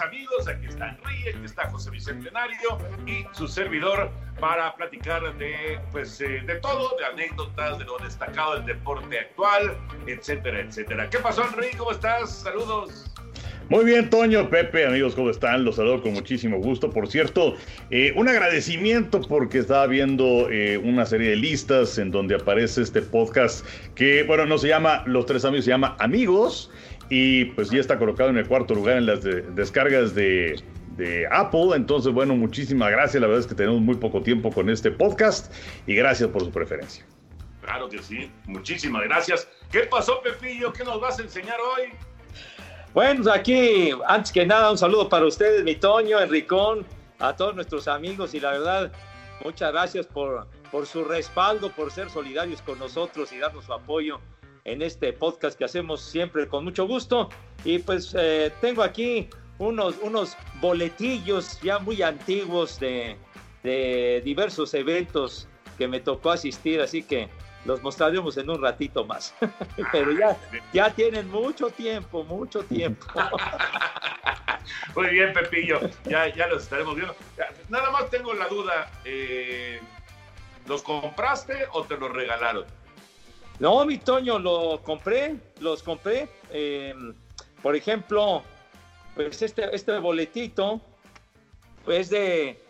Amigos. Aquí está Enrique, aquí está José Bicentenario y su servidor para platicar de, pues, eh, de todo, de anécdotas, de lo destacado del deporte actual, etcétera, etcétera. ¿Qué pasó, Enrique? ¿Cómo estás? Saludos. Muy bien, Toño, Pepe, amigos, ¿cómo están? Los saludo con muchísimo gusto. Por cierto, eh, un agradecimiento porque estaba viendo eh, una serie de listas en donde aparece este podcast que, bueno, no se llama Los Tres Amigos, se llama Amigos y pues ya está colocado en el cuarto lugar en las de- descargas de, de Apple. Entonces, bueno, muchísimas gracias. La verdad es que tenemos muy poco tiempo con este podcast y gracias por su preferencia. Claro que sí. Muchísimas gracias. ¿Qué pasó, Pepillo? ¿Qué nos vas a enseñar hoy? Bueno, pues aquí, antes que nada, un saludo para ustedes, mi Toño, Enricón, a todos nuestros amigos y la verdad, muchas gracias por, por su respaldo, por ser solidarios con nosotros y darnos su apoyo en este podcast que hacemos siempre con mucho gusto. Y pues eh, tengo aquí unos, unos boletillos ya muy antiguos de, de diversos eventos que me tocó asistir, así que los mostraremos en un ratito más. Pero ya, ya tienen mucho tiempo, mucho tiempo. Muy bien, Pepillo. Ya, ya los estaremos viendo. Nada más tengo la duda. eh, ¿Los compraste o te los regalaron? No, mi Toño, lo compré, los compré. eh, por ejemplo, pues este, este boletito es de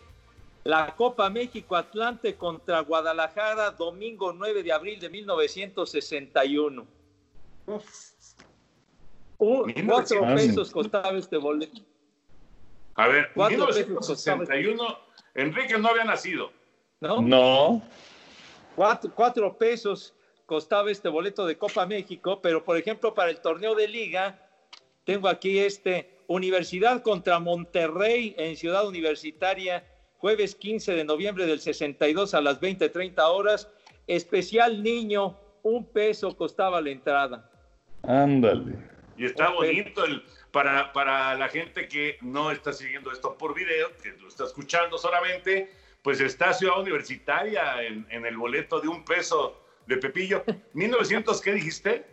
la Copa México Atlante contra Guadalajara, domingo 9 de abril de 1961. Un, cuatro 1961. pesos costaba este boleto. A ver, Cuatro pesos 1961, Enrique no había nacido. ¿no? No. Cuatro, cuatro pesos costaba este boleto de Copa México, pero por ejemplo para el torneo de liga, tengo aquí este Universidad contra Monterrey en Ciudad Universitaria, jueves 15 de noviembre del 62 a las 20:30 horas. Especial niño, un peso costaba la entrada. Ándale. Y está bonito el, para, para la gente que no está siguiendo esto por video, que lo está escuchando solamente, pues está Ciudad Universitaria en, en el boleto de un peso de Pepillo. ¿1900 qué dijiste?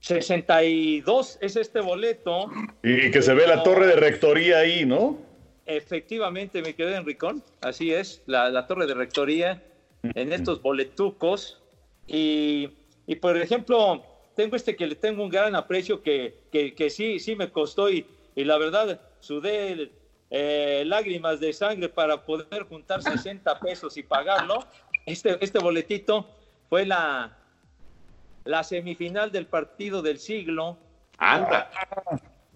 62 es este boleto. Y que se ve la torre de rectoría ahí, ¿no? Efectivamente, mi querido Enricón, así es, la, la torre de rectoría en estos boletucos. Y, y, por ejemplo, tengo este que le tengo un gran aprecio que, que, que sí, sí me costó y, y la verdad sudé eh, lágrimas de sangre para poder juntar 60 pesos y pagarlo. Este, este boletito fue la, la semifinal del partido del siglo. Anda.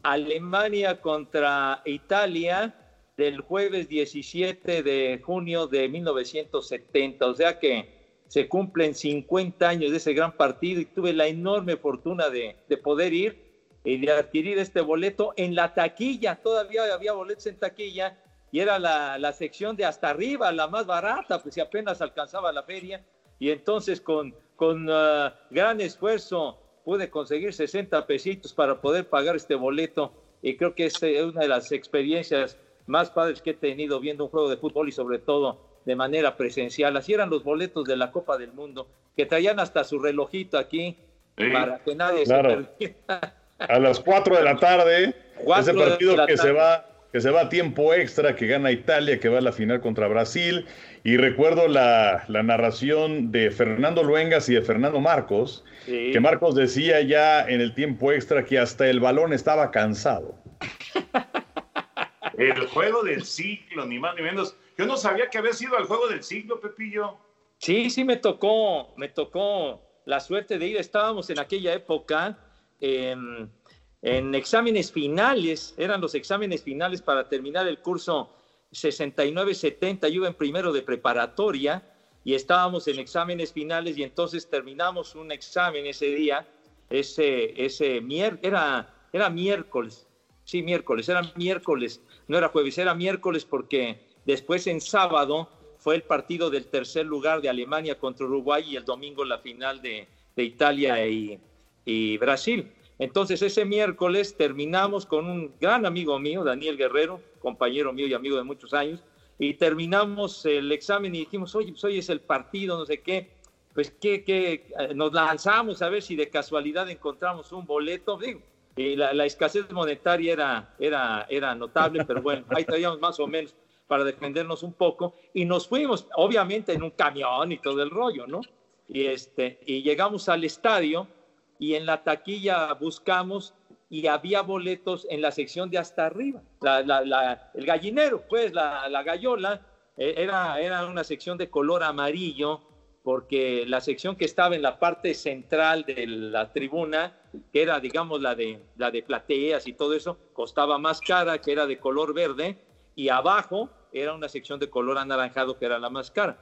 Alemania contra Italia, del jueves 17 de junio de 1970. O sea que se cumplen 50 años de ese gran partido y tuve la enorme fortuna de, de poder ir y de adquirir este boleto en la taquilla. Todavía había boletos en taquilla y era la, la sección de hasta arriba, la más barata, pues si apenas alcanzaba la feria. Y entonces con, con uh, gran esfuerzo pude conseguir 60 pesitos para poder pagar este boleto. Y creo que es una de las experiencias más padres que he tenido viendo un juego de fútbol y sobre todo de manera presencial. Así eran los boletos de la Copa del Mundo, que traían hasta su relojito aquí para que nadie se perdiera. A las 4 de la tarde, ese partido que se va que se va a tiempo extra, que gana Italia, que va a la final contra Brasil. Y recuerdo la, la narración de Fernando Luengas y de Fernando Marcos, sí. que Marcos decía ya en el tiempo extra que hasta el balón estaba cansado. El juego del siglo, ni más ni menos. Yo no sabía que había sido el juego del siglo, Pepillo. Sí, sí, me tocó, me tocó la suerte de ir. Estábamos en aquella época en, en exámenes finales, eran los exámenes finales para terminar el curso 69-70. Yo en primero de preparatoria y estábamos en exámenes finales y entonces terminamos un examen ese día, ese, ese era, era miércoles, sí, miércoles, era miércoles no era jueves, era miércoles porque después en sábado fue el partido del tercer lugar de Alemania contra Uruguay y el domingo la final de, de Italia y, y, Brasil. Entonces ese miércoles terminamos con un gran amigo mío, Daniel Guerrero, compañero mío y amigo de muchos años, y terminamos el examen y dijimos, oye, pues hoy es el partido, no sé qué, pues que, que nos lanzamos a ver si de casualidad encontramos un boleto. Digo, y la, la, escasez monetaria era, era, era notable, pero bueno, ahí traíamos más o menos para defendernos un poco y nos fuimos, obviamente en un camión y todo el rollo, ¿no? Y, este, y llegamos al estadio y en la taquilla buscamos y había boletos en la sección de hasta arriba, la, la, la, el gallinero, pues la, la gallola, eh, era, era una sección de color amarillo porque la sección que estaba en la parte central de la tribuna, que era, digamos, la de, la de plateas y todo eso, costaba más cara, que era de color verde, y abajo era una sección de color anaranjado, que era la más cara.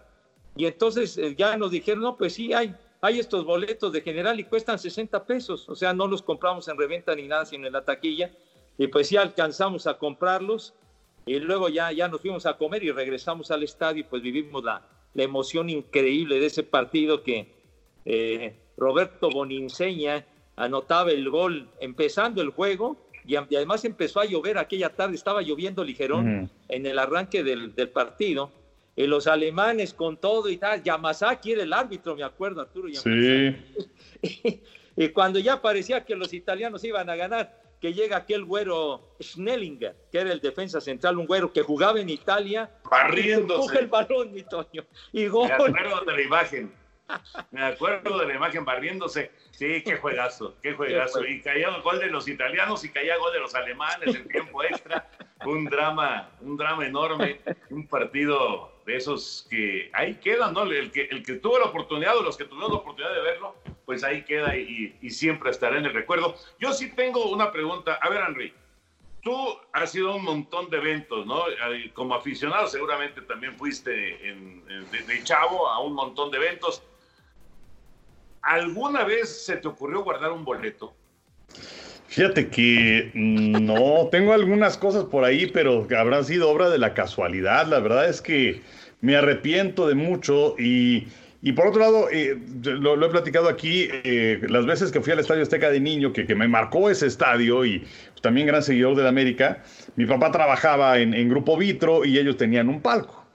Y entonces eh, ya nos dijeron, no, pues sí, hay, hay estos boletos de general y cuestan 60 pesos, o sea, no los compramos en reventa ni nada, sino en la taquilla, y pues sí alcanzamos a comprarlos, y luego ya, ya nos fuimos a comer y regresamos al estadio y pues vivimos la, la emoción increíble de ese partido que eh, Roberto Boninseña anotaba el gol empezando el juego y, y, además empezó a llover aquella tarde, estaba lloviendo ligerón uh -huh. en el arranque del, del, partido. Y los alemanes con todo y tal, Yamazaki era el árbitro, me acuerdo, Arturo. Yamazaki. Sí. y, cuando ya parecía que los italianos iban a ganar, que llega aquel güero Schnellinger, que era el defensa central, un güero que jugaba en Italia. Barriéndose. Coge el balón, mi Toño. Y gol. Me acuerdo de la imagen. Me acuerdo de la imagen barriéndose. Sí, qué juegazo, qué juegazo. Y caía el gol de los italianos y caía el gol de los alemanes en tiempo extra. Un drama, un drama enorme. Un partido de esos que ahí quedan, ¿no? El que, el que tuvo la oportunidad o los que tuvieron la oportunidad de verlo, pues ahí queda y, y, siempre estará en el recuerdo. Yo sí tengo una pregunta. A ver, Henry, tú has ido a un montón de eventos, ¿no? Como aficionado seguramente también fuiste en, en, de, de, chavo a un montón de eventos. ¿Alguna vez se te ocurrió guardar un boleto? Fíjate que no, tengo algunas cosas por ahí, pero habrán sido obra de la casualidad. La verdad es que me arrepiento de mucho y, y por otro lado, eh, lo, he platicado aquí, eh, las veces que fui al Estadio Azteca de niño, que, que me marcó ese estadio y también gran seguidor de la América, mi papá trabajaba en, en Grupo Vitro y ellos tenían un palco.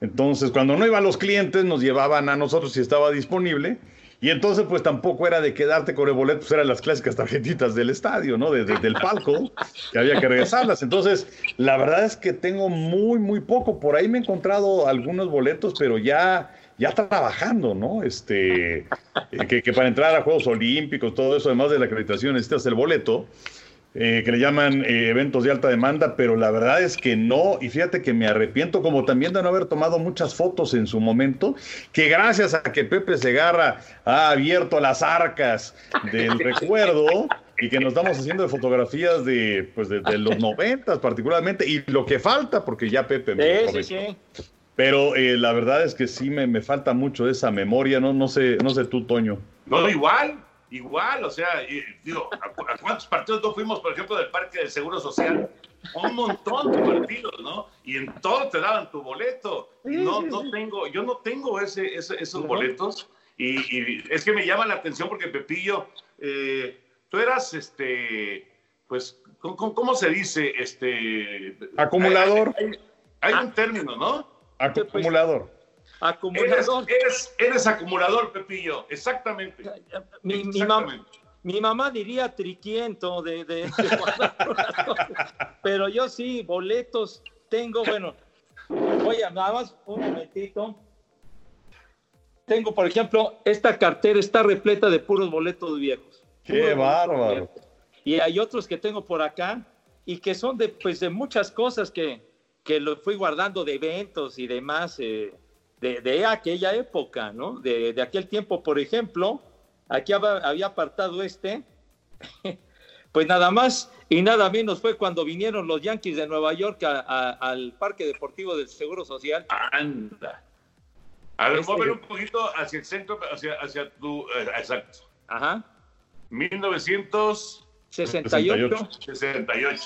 Entonces, cuando no iban los clientes, nos llevaban a nosotros si estaba disponible y entonces, pues tampoco era de quedarte con el boleto, pues eran las clásicas tarjetitas del estadio, ¿no? De, de, del palco, que había que regresarlas. Entonces, la verdad es que tengo muy, muy poco. Por ahí me he encontrado algunos boletos, pero ya, ya trabajando, ¿no? Este, eh, que, que, para entrar a Juegos Olímpicos, todo eso, además de la acreditación, necesitas el boleto eh, que le llaman eh, eventos de alta demanda, pero la verdad es que no, y fíjate que me arrepiento como también de no haber tomado muchas fotos en su momento, que gracias a que Pepe Segarra ha abierto las arcas del recuerdo, y que nos estamos haciendo de fotografías de, pues de, los noventas particularmente, y lo que falta, porque ya Pepe me sí, sí, sí. Pero eh, la verdad es que sí me, me, falta mucho esa memoria, no, no sé, no sé tú, Toño. No, igual, igual, o sea, digo, ¿a, cuántos partidos no fuimos, por ejemplo, del Parque del Seguro Social? Un montón de partidos, ¿no? Y en todo te daban tu boleto. No, no tengo, yo no tengo ese, esos boletos. Y, y, es que me llama la atención porque Pepillo, eh, tú eras, este, pues, ¿cómo, se dice? Este, Acumulador. Hay, un término, ¿no? Acumulador. Acumulador. Eres, acumulador, Pepillo, exactamente. Mi, mi, mamá diría triquiento de, de, pero yo sí, boletos tengo, bueno, voy a nada más un momentito tengo, por ejemplo, esta cartera está repleta de puros boletos viejos. ¡Qué bárbaro! Y hay otros que tengo por acá y que son de, pues, de muchas cosas que, que lo fui guardando de eventos y demás eh, de, de, aquella época, ¿no? De, de, aquel tiempo, por ejemplo, aquí había apartado este, pues nada más y nada menos fue cuando vinieron los Yankees de Nueva York al Parque Deportivo del Seguro Social. Anda. A ver, este... un poquito hacia el centro, hacia, hacia tu. Eh, exacto. Ajá. 1968. 68.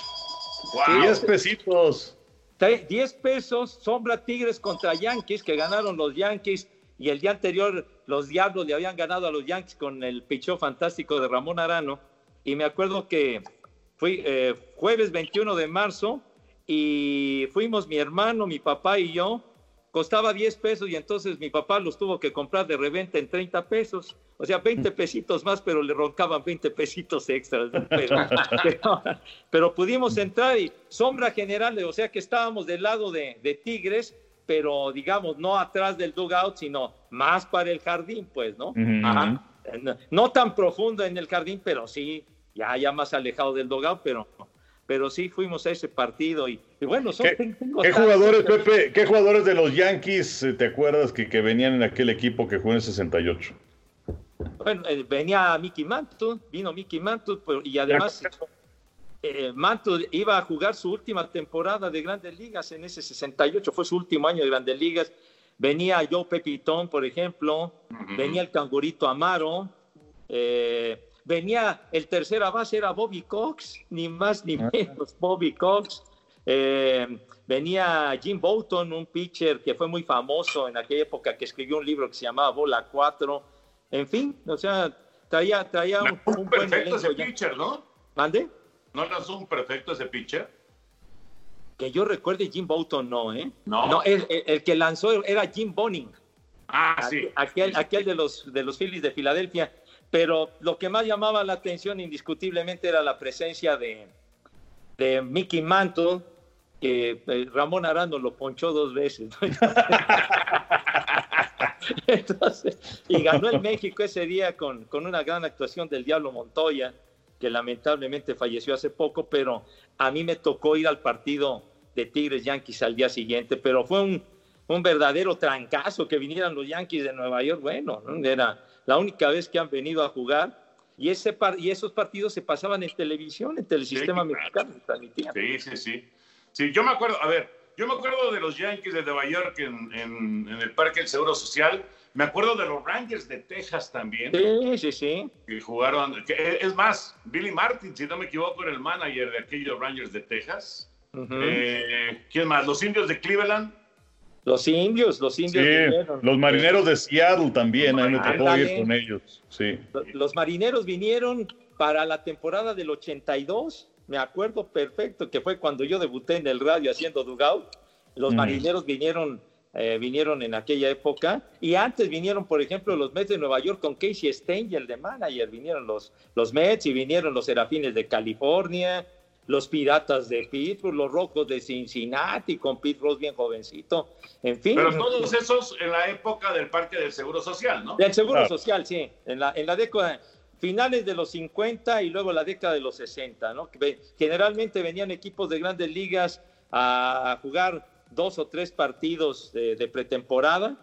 Wow. 10 pesitos. 10 pesos, Sombra Tigres contra Yankees, que ganaron los Yankees. Y el día anterior, los Diablos le habían ganado a los Yankees con el pichó fantástico de Ramón Arano. Y me acuerdo que fui eh, jueves 21 de marzo y fuimos mi hermano, mi papá y yo costaba 10 pesos y entonces mi papá los tuvo que comprar de reventa en 30 pesos, o sea, 20 pesitos más, pero le roncaban 20 pesitos extras. Pero, pudimos entrar y sombra general, o sea que estábamos del lado de, Tigres, pero digamos, no atrás del dugout, sino más para el jardín, pues, ¿no? No tan profundo en el jardín, pero sí, ya, ya más alejado del dugout, pero pero sí fuimos a ese partido y, bueno, son, ¿Qué, jugadores, Pepe, qué jugadores de los Yankees eh, te acuerdas que, que venían en aquel equipo que jugó en el 68? Bueno, eh, venía Mickey Mantle, vino Mickey Mantle y además eh, Mantle iba a jugar su última temporada de Grandes Ligas en ese 68, fue su último año de Grandes Ligas. Venía Joe Pepitón, por ejemplo, venía el Cangurito Amaro, eh, venía el tercera base, era Bobby Cox, ni más ni ah. menos, Bobby Cox. Eh, venía Jim Bolton, un pitcher que fue muy famoso en aquella época, que escribió un libro que se llamaba Bola 4. En fin, o sea, traía, traía un, un, perfecto ese pitcher, ¿no? ¿Mande? ¿No era un perfecto ese pitcher? Que yo recuerde, Jim Bolton no, ¿eh? No. no el, el, que lanzó era Jim Boning. Ah, sí. Aquel, aquel de los, de los Phillies de Filadelfia pero lo que más llamaba la atención indiscutiblemente era la presencia de, de Mickey Mantle, que eh, Ramón Arando lo ponchó dos veces. y ganó el México ese día con, con una gran actuación del Diablo Montoya, que lamentablemente falleció hace poco, pero a mí me tocó ir al partido de Tigres Yankees al día siguiente, pero fue un, un verdadero trancazo que vinieran los Yankees de Nueva York, bueno, era la única vez que han venido a jugar. Y, ese y esos partidos se pasaban en televisión, en el sistema mexicano. Sí, sí, sí. Sí, yo me acuerdo, a ver, yo me acuerdo de los Yankees de Nueva York en, en, el Parque del Seguro Social. Me acuerdo de los Rangers de Texas también. Sí, sí, sí. Que jugaron, que, es más, Billy Martin, si no me equivoco, era el manager de aquellos Rangers de Texas. Eh, ¿Quién más? Los indios de Cleveland. Los indios, los indios. vinieron. Los marineros de Seattle también, ahí me tocó ir con ellos. Sí. Los marineros vinieron para la temporada del 82, me acuerdo perfecto, que fue cuando yo debuté en el radio haciendo Dugout. Los mm. marineros vinieron, eh, vinieron en aquella época. Y antes vinieron, por ejemplo, los Mets de Nueva York con Casey Stengel de manager. Vinieron los, los Mets y vinieron los Serafines de California los Piratas de Pittsburgh, los Rojos de Cincinnati, con Pete Rose bien jovencito, en fin. Pero todos esos en la época del Parque del Seguro Social, ¿no? Del Seguro Social, sí, en la, en la década, finales de los 50 y luego la década de los 60, ¿no? Generalmente venían equipos de grandes ligas a jugar dos o tres partidos de, pretemporada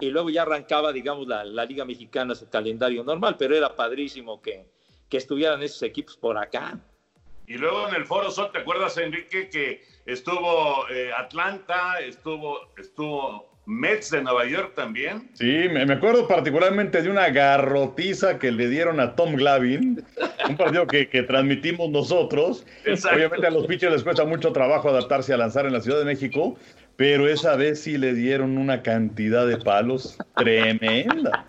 y luego ya arrancaba, digamos, la, Liga Mexicana su calendario normal, pero era padrísimo que, que estuvieran esos equipos por acá. Y luego en el Foro Sol, ¿te acuerdas, Enrique, que estuvo eh, Atlanta, estuvo, estuvo Mets de Nueva York también? Sí, me, acuerdo particularmente de una garrotiza que le dieron a Tom Glavin, un partido que, que transmitimos nosotros. Exacto. Obviamente a los pitchers les cuesta mucho trabajo adaptarse a lanzar en la Ciudad de México, pero esa vez sí le dieron una cantidad de palos tremenda.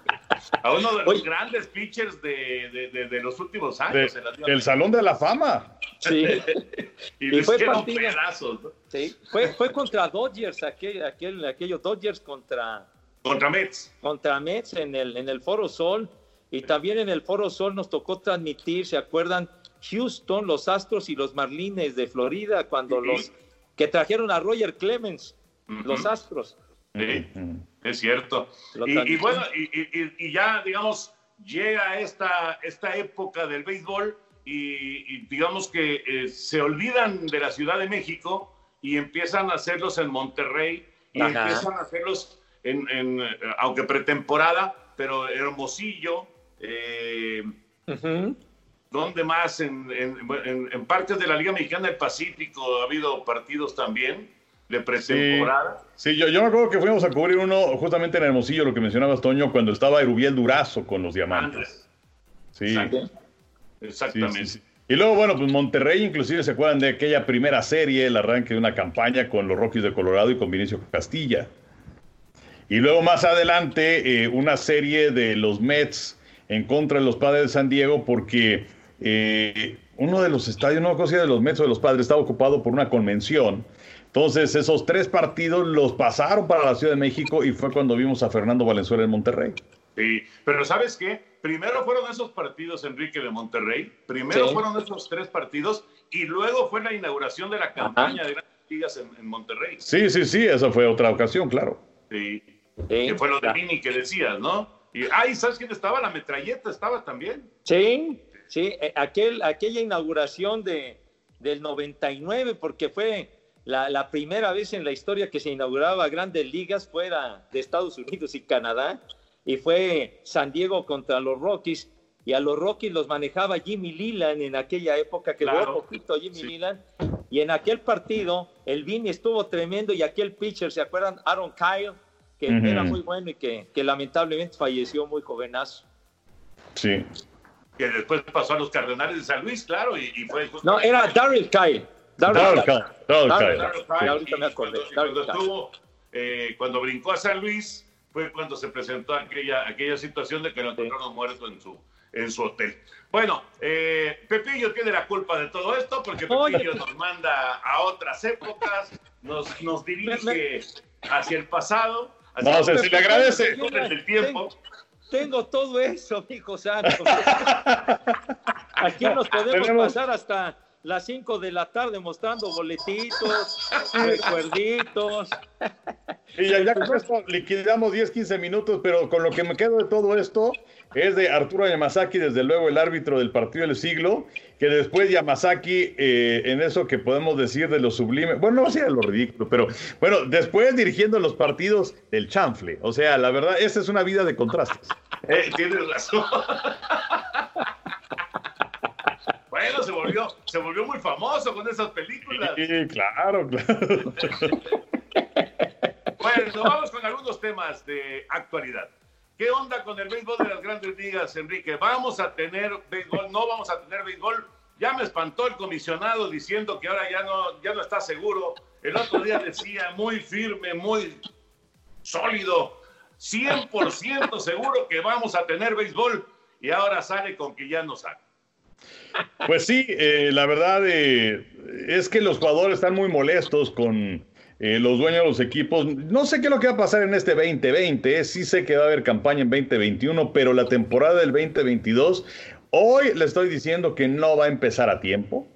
A uno de los Oye. grandes pitchers de, de, de, de, los últimos años. De, el Salón de la Fama. Sí. y, y fue pedazos, ¿no? Sí. Fue, fue contra Dodgers, aquel, aquel, aquellos Dodgers contra... Contra Mets. Contra Mets en el, en el Foro Sol. Y también en el Foro Sol nos tocó transmitir, ¿se acuerdan? Houston, los Astros y los Marlines de Florida, cuando sí. los que trajeron a Roger Clemens, uh -huh. los Astros. Sí, es cierto. Y, y, bueno, y, y, ya, digamos, llega esta, esta época del béisbol y, digamos que eh, se olvidan de la Ciudad de México y empiezan a hacerlos en Monterrey y Ajá. empiezan a hacerlos en, en, aunque pretemporada, pero Hermosillo, eh, uh -huh. ¿dónde más? En, en, en, partes de la Liga Mexicana del Pacífico ha habido partidos también de pretemporada. Sí, sí, yo, yo me acuerdo que fuimos a cubrir uno justamente en Hermosillo, lo que mencionabas, Toño, cuando estaba Erubiel Durazo con los diamantes. Sí. Exacto. Exactamente. Sí, sí, y luego, bueno, pues Monterrey, inclusive se acuerdan de aquella primera serie, el arranque de una campaña con los Rockies de Colorado y con Vinicio Castilla. Y luego más adelante, eh, una serie de los Mets en contra de los padres de San Diego, porque eh, uno de los estadios, no si de los Mets o de los padres, estaba ocupado por una convención entonces, esos tres partidos los pasaron para la Ciudad de México y fue cuando vimos a Fernando Valenzuela en Monterrey. Sí, pero ¿sabes qué? Primero fueron esos partidos, Enrique, de Monterrey. Primero sí. fueron esos tres partidos y luego fue la inauguración de la campaña Ajá. de grandes ligas en, en, Monterrey. Sí, sí, sí, esa fue otra ocasión, claro. Sí, sí. que fue lo de Mini que decías, ¿no? Y, ay, ¿sabes quién estaba? La metralleta estaba también. Sí, sí, eh, aquel, aquella inauguración de, del 99, porque fue la, la, primera vez en la historia que se inauguraba grandes ligas fuera de Estados Unidos y Canadá, y fue San Diego contra los Rockies, y a los Rockies los manejaba Jimmy Leland en aquella época, que claro. poquito Jimmy sí. Leland, y en aquel partido el Vini estuvo tremendo, y aquel pitcher, ¿se acuerdan? Aaron Kyle, que uh -huh. era muy bueno y que, que, lamentablemente falleció muy jovenazo. Sí. Que después pasó a los Cardenales de San Luis, claro, y, y fue... No, era Darryl Kyle. Darryl Kyle. Ahorita me acordé. Cuando, estuvo, eh, cuando brincó a San Luis, fue cuando se presentó aquella, aquella situación de que lo encontraron muerto en su, en su hotel. Bueno, eh, Pepillo tiene la culpa de todo esto porque Pepillo Oye. nos manda a otras épocas, nos, nos dirige hacia el pasado. Hacia no, el... si le agradece. El tiempo. Tengo, tengo todo eso, hijo santo. Aquí nos podemos Tenemos... pasar hasta las 5 de la tarde mostrando boletitos, recuerditos. Y ya, ya con esto liquidamos 10, 15 minutos, pero con lo que me quedo de todo esto es de Arturo Yamazaki, desde luego el árbitro del partido del siglo, que después Yamazaki, eh, en eso que podemos decir de lo sublime, bueno, no sea lo ridículo, pero bueno, después dirigiendo los partidos del chanfle. O sea, la verdad, esta es una vida de contrastes. Eh, tienes razón. Se volvió, se volvió muy famoso con esas películas. Sí, claro, claro. Bueno, vamos con algunos temas de actualidad. ¿Qué onda con el béisbol de las grandes ligas, Enrique? ¿Vamos a tener béisbol? ¿No vamos a tener béisbol? Ya me espantó el comisionado diciendo que ahora ya no, ya no está seguro. El otro día decía muy firme, muy sólido, 100% seguro que vamos a tener béisbol y ahora sale con que ya no sale. Pues sí, eh, la verdad eh, es que los jugadores están muy molestos con eh, los dueños de los equipos. No sé qué es lo que va a pasar en este 2020, sí sé que va a haber campaña en 2021, pero la temporada del 2022, hoy le estoy diciendo que no va a empezar a tiempo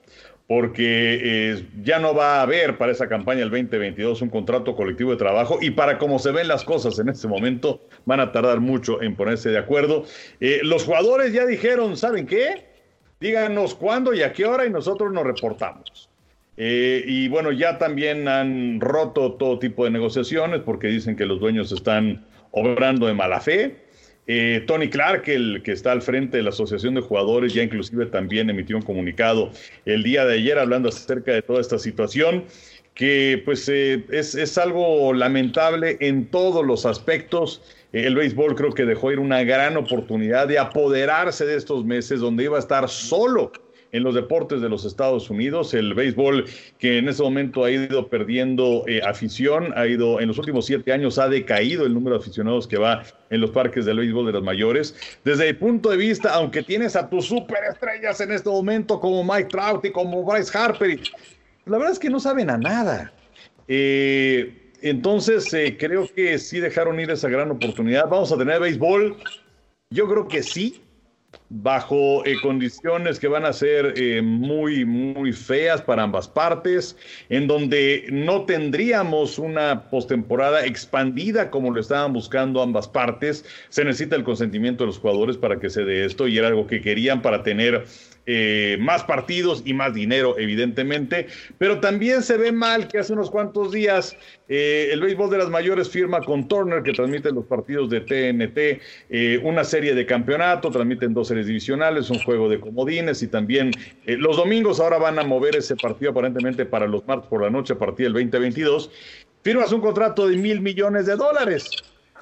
porque ya no va a haber para esa campaña el 2022 un contrato colectivo de trabajo y para cómo se ven las cosas en este momento van a tardar mucho en ponerse de acuerdo. Los jugadores ya dijeron, ¿saben qué? Díganos cuándo y a qué hora y nosotros nos reportamos. Eh, y bueno, ya también han roto todo tipo de negociaciones porque dicen que los dueños están obrando de mala fe. Eh, Tony Clark, el que está al frente de la Asociación de Jugadores, ya inclusive también emitió un comunicado el día de ayer hablando acerca de toda esta situación que pues eh, es, es, algo lamentable en todos los aspectos. El béisbol creo que dejó ir una gran oportunidad de apoderarse de estos meses donde iba a estar solo en los deportes de los Estados Unidos. El béisbol que en ese momento ha ido perdiendo eh, afición, ha ido en los últimos siete años ha decaído el número de aficionados que va en los parques del béisbol de las mayores. Desde el punto de vista, aunque tienes a tus superestrellas en este momento como Mike Trout y como Bryce Harper, la verdad es que no saben a nada. Eh, entonces, eh, creo que sí dejaron ir esa gran oportunidad. Vamos a tener béisbol. Yo creo que sí, bajo eh, condiciones que van a ser eh, muy, muy feas para ambas partes, en donde no tendríamos una postemporada expandida como lo estaban buscando ambas partes. Se necesita el consentimiento de los jugadores para que se dé esto y era algo que querían para tener eh, más partidos y más dinero, evidentemente, pero también se ve mal que hace unos cuantos días eh, el béisbol de las mayores firma con Turner, que transmite los partidos de TNT, eh, una serie de campeonato, transmiten dos series divisionales, un juego de comodines y también los domingos ahora van a mover ese partido aparentemente para los martes por la noche a partir del 2022. Firmas un contrato de mil millones de dólares.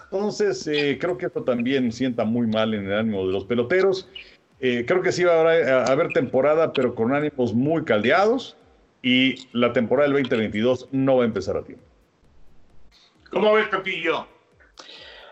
Entonces, creo que esto también sienta muy mal en el ánimo de los peloteros. Eh, creo que sí va a haber temporada, pero con ánimos muy caldeados y la temporada del 2022 no va a empezar a tiempo. ¿Cómo ves, Pepillo?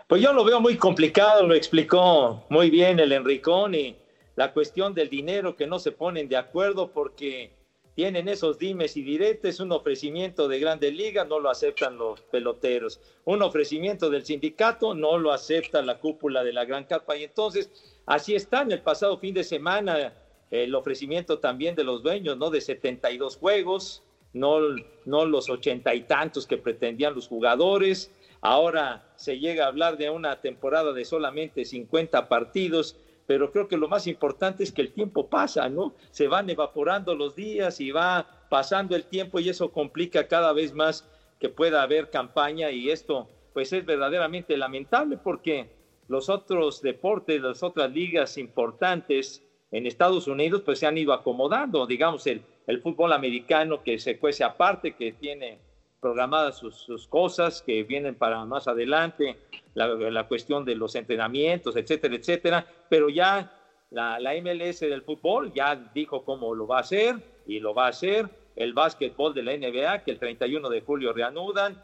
Pues yo lo veo muy complicado, lo explicó muy bien el Enricón y la cuestión del dinero que no se ponen de acuerdo porque tienen esos dimes y diretes, un ofrecimiento de grandes ligas, no lo aceptan los peloteros, un ofrecimiento del sindicato, no lo acepta la cúpula de la Gran Carpa y entonces Así está en el pasado fin de semana el ofrecimiento también de los dueños, ¿no? De 72 juegos, no, no los ochenta y tantos que pretendían los jugadores. Ahora se llega a hablar de una temporada de solamente 50 partidos, pero creo que lo más importante es que el tiempo pasa, ¿no? Se van evaporando los días y va pasando el tiempo y eso complica cada vez más que pueda haber campaña y esto pues es verdaderamente lamentable porque los otros deportes, las otras ligas importantes en Estados Unidos, pues se han ido acomodando, digamos, el, el fútbol americano que se cuece aparte, que tiene programadas sus, cosas que vienen para más adelante, la, la, cuestión de los entrenamientos, etcétera, etcétera, pero ya la, la MLS del fútbol ya dijo cómo lo va a hacer y lo va a hacer, el básquetbol de la NBA, que el 31 de julio reanudan,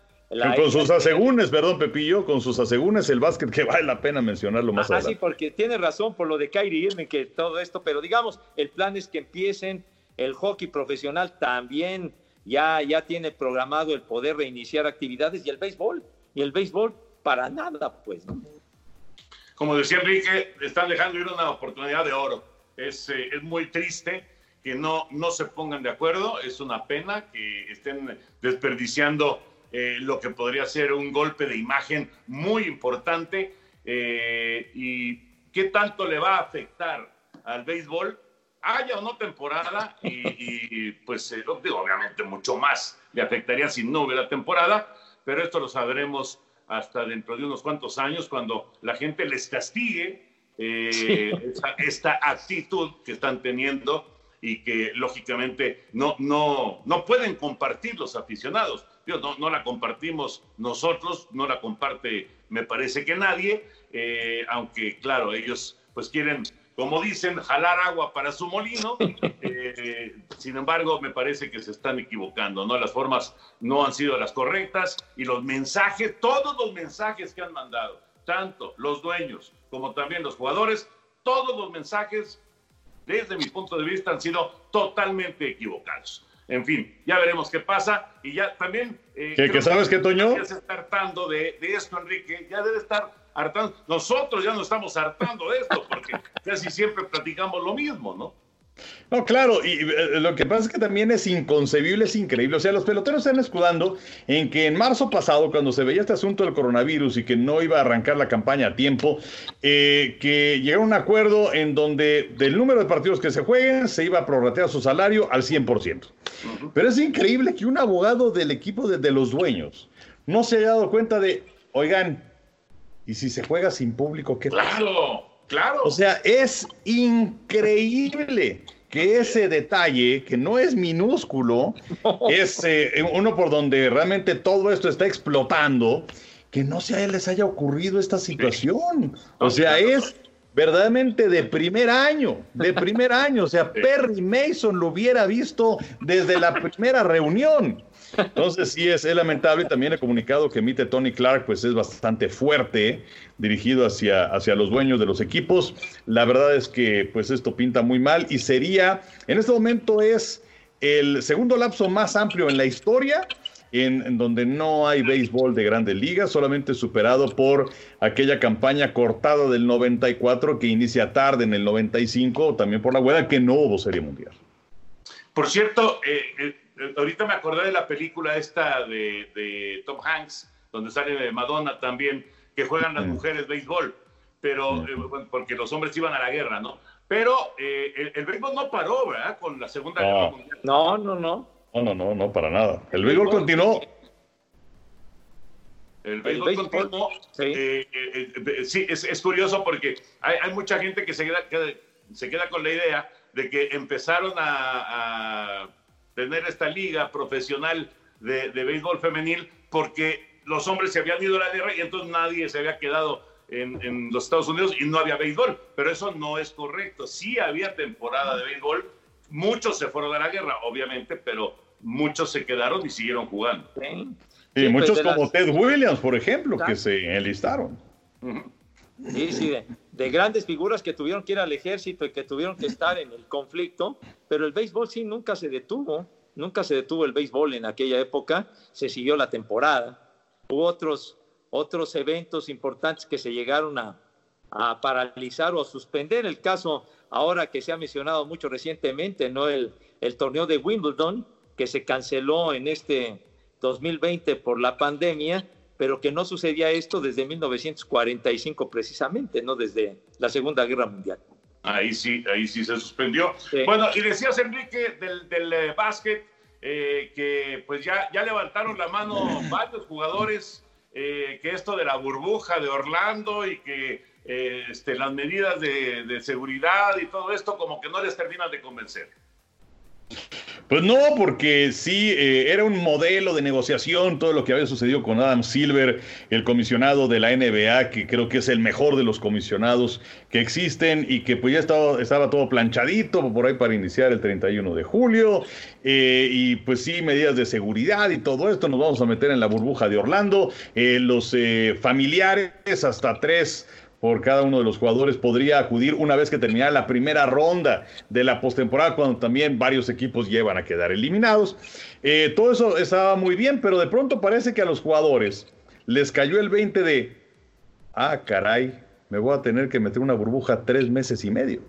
con sus asegúnes, perdón, Pepillo, con sus asegúnes el básquet que vale la pena mencionarlo más ah, sí, porque tiene razón por lo de Kyrie Irving, que todo esto, pero digamos, el plan es que empiecen el hockey profesional también. Ya, ya tiene programado el poder reiniciar actividades y el béisbol, y el béisbol para nada, pues, Como decía Enrique, están dejando ir una oportunidad de oro. Es, eh, es muy triste que no, no se pongan de acuerdo, es una pena que estén desperdiciando eh, lo que podría ser un golpe de imagen muy importante. Eh, ¿Y qué tanto le va a afectar al béisbol? Haya o no temporada, y, pues eh, digo, obviamente mucho más le afectaría si no hubiera temporada, pero esto lo sabremos hasta dentro de unos cuantos años cuando la gente les castigue esta, actitud que están teniendo y que lógicamente no, no, no pueden compartir los aficionados no, no la compartimos nosotros, no la comparte, me parece que nadie, eh, aunque claro, ellos pues quieren, como dicen, jalar agua para su molino. Eh, sin embargo, me parece que se están equivocando, ¿no? Las formas no han sido las correctas y los mensajes, todos los mensajes que han mandado, tanto los dueños como también los jugadores, todos los mensajes, desde mi punto de vista, han sido totalmente equivocados. En fin, ya veremos qué pasa. Y ya también. Eh, ¿Qué, sabes qué, Toño? Ya se está hartando de, de, esto, Enrique. Ya debe estar hartando. Nosotros ya no estamos hartando de esto, porque casi siempre platicamos lo mismo, ¿no? No, claro, y eh, lo que pasa es que también es inconcebible, es increíble. O sea, los peloteros están escudando en que en marzo pasado, cuando se veía este asunto del coronavirus y que no iba a arrancar la campaña a tiempo, eh, que llegaron a un acuerdo en donde del número de partidos que se jueguen se iba a prorratear su salario al 100%. Pero es increíble que un abogado del equipo de, de los dueños no se haya dado cuenta de, oigan, Y si se juega sin público, ¿qué Claro, claro. O sea, es increíble que ese detalle, que no es minúsculo, es eh, uno por donde realmente todo esto está explotando, que no se les haya ocurrido esta situación. O sea, es verdaderamente de primer año, de primer año. O sea, Perry Mason lo hubiera visto desde la primera reunión. Entonces sí es, lamentable también el comunicado que emite Tony Clark pues es bastante fuerte dirigido hacia, hacia los dueños de los equipos. La verdad es que pues esto pinta muy mal y sería, en este momento es el segundo lapso más amplio en la historia en, donde no hay béisbol de grandes ligas, solamente superado por aquella campaña cortada del 94 que inicia tarde en el 95, también por la huelga que no hubo Serie Mundial. Por cierto, eh, eh, ahorita me acordé de la película esta de, Tom Hanks, donde sale Madonna también, que juegan las mujeres béisbol, pero eh, porque los hombres iban a la guerra, ¿no? Pero el, béisbol no paró, ¿verdad? Con la Segunda Guerra Mundial. No, no, no. No, no, no, no, para nada. El béisbol continuó. El béisbol, continuó. Sí, eh, eh, eh, sí es, curioso porque hay, mucha gente que se queda, se queda con la idea de que empezaron a, tener esta liga profesional de, béisbol femenil porque los hombres se habían ido a la guerra y entonces nadie se había quedado en, en, los Estados Unidos y no había béisbol. Pero eso no es correcto. Sí había temporada de béisbol, Muchos se fueron a la guerra, obviamente, pero muchos se quedaron y siguieron jugando. Sí, muchos pues, como Ted Williams, por ejemplo, que se enlistaron. De, grandes figuras que tuvieron que ir al ejército y que tuvieron que estar en el conflicto, pero el béisbol sí nunca se detuvo, nunca se detuvo el béisbol en aquella época, se siguió la temporada. Hubo otros, otros eventos importantes que se llegaron a, paralizar o suspender. El caso ahora que se ha mencionado mucho recientemente, ¿no? El, el torneo de Wimbledon, que se canceló en este 2020 por la pandemia, pero que no sucedía esto desde 1945 precisamente, no desde la Segunda Guerra Mundial. Ahí sí, ahí sí se suspendió. Bueno, y decías, Enrique, del, del eh, básquet, eh, que pues ya, ya levantaron la mano varios jugadores, eh, que esto de la burbuja de Orlando y que este, las medidas de, seguridad y todo esto como que no les terminan de convencer. Pues no, porque sí, eh, era un modelo de negociación todo lo que había sucedido con Adam Silver, el comisionado de la NBA, que creo que es el mejor de los comisionados que existen y que pues ya estaba, estaba todo planchadito por ahí para iniciar el 31 de julio. Eh, y pues sí, medidas de seguridad y todo esto, nos vamos a meter en la burbuja de Orlando. Eh, los familiares, hasta tres por cada uno de los jugadores podría acudir una vez que terminara la primera ronda de la postemporada, cuando también varios equipos llevan a quedar eliminados. Eh, todo eso estaba muy bien, pero de pronto parece que a los jugadores les cayó el 20 de, ah, caray, me voy a tener que meter una burbuja tres meses y medio.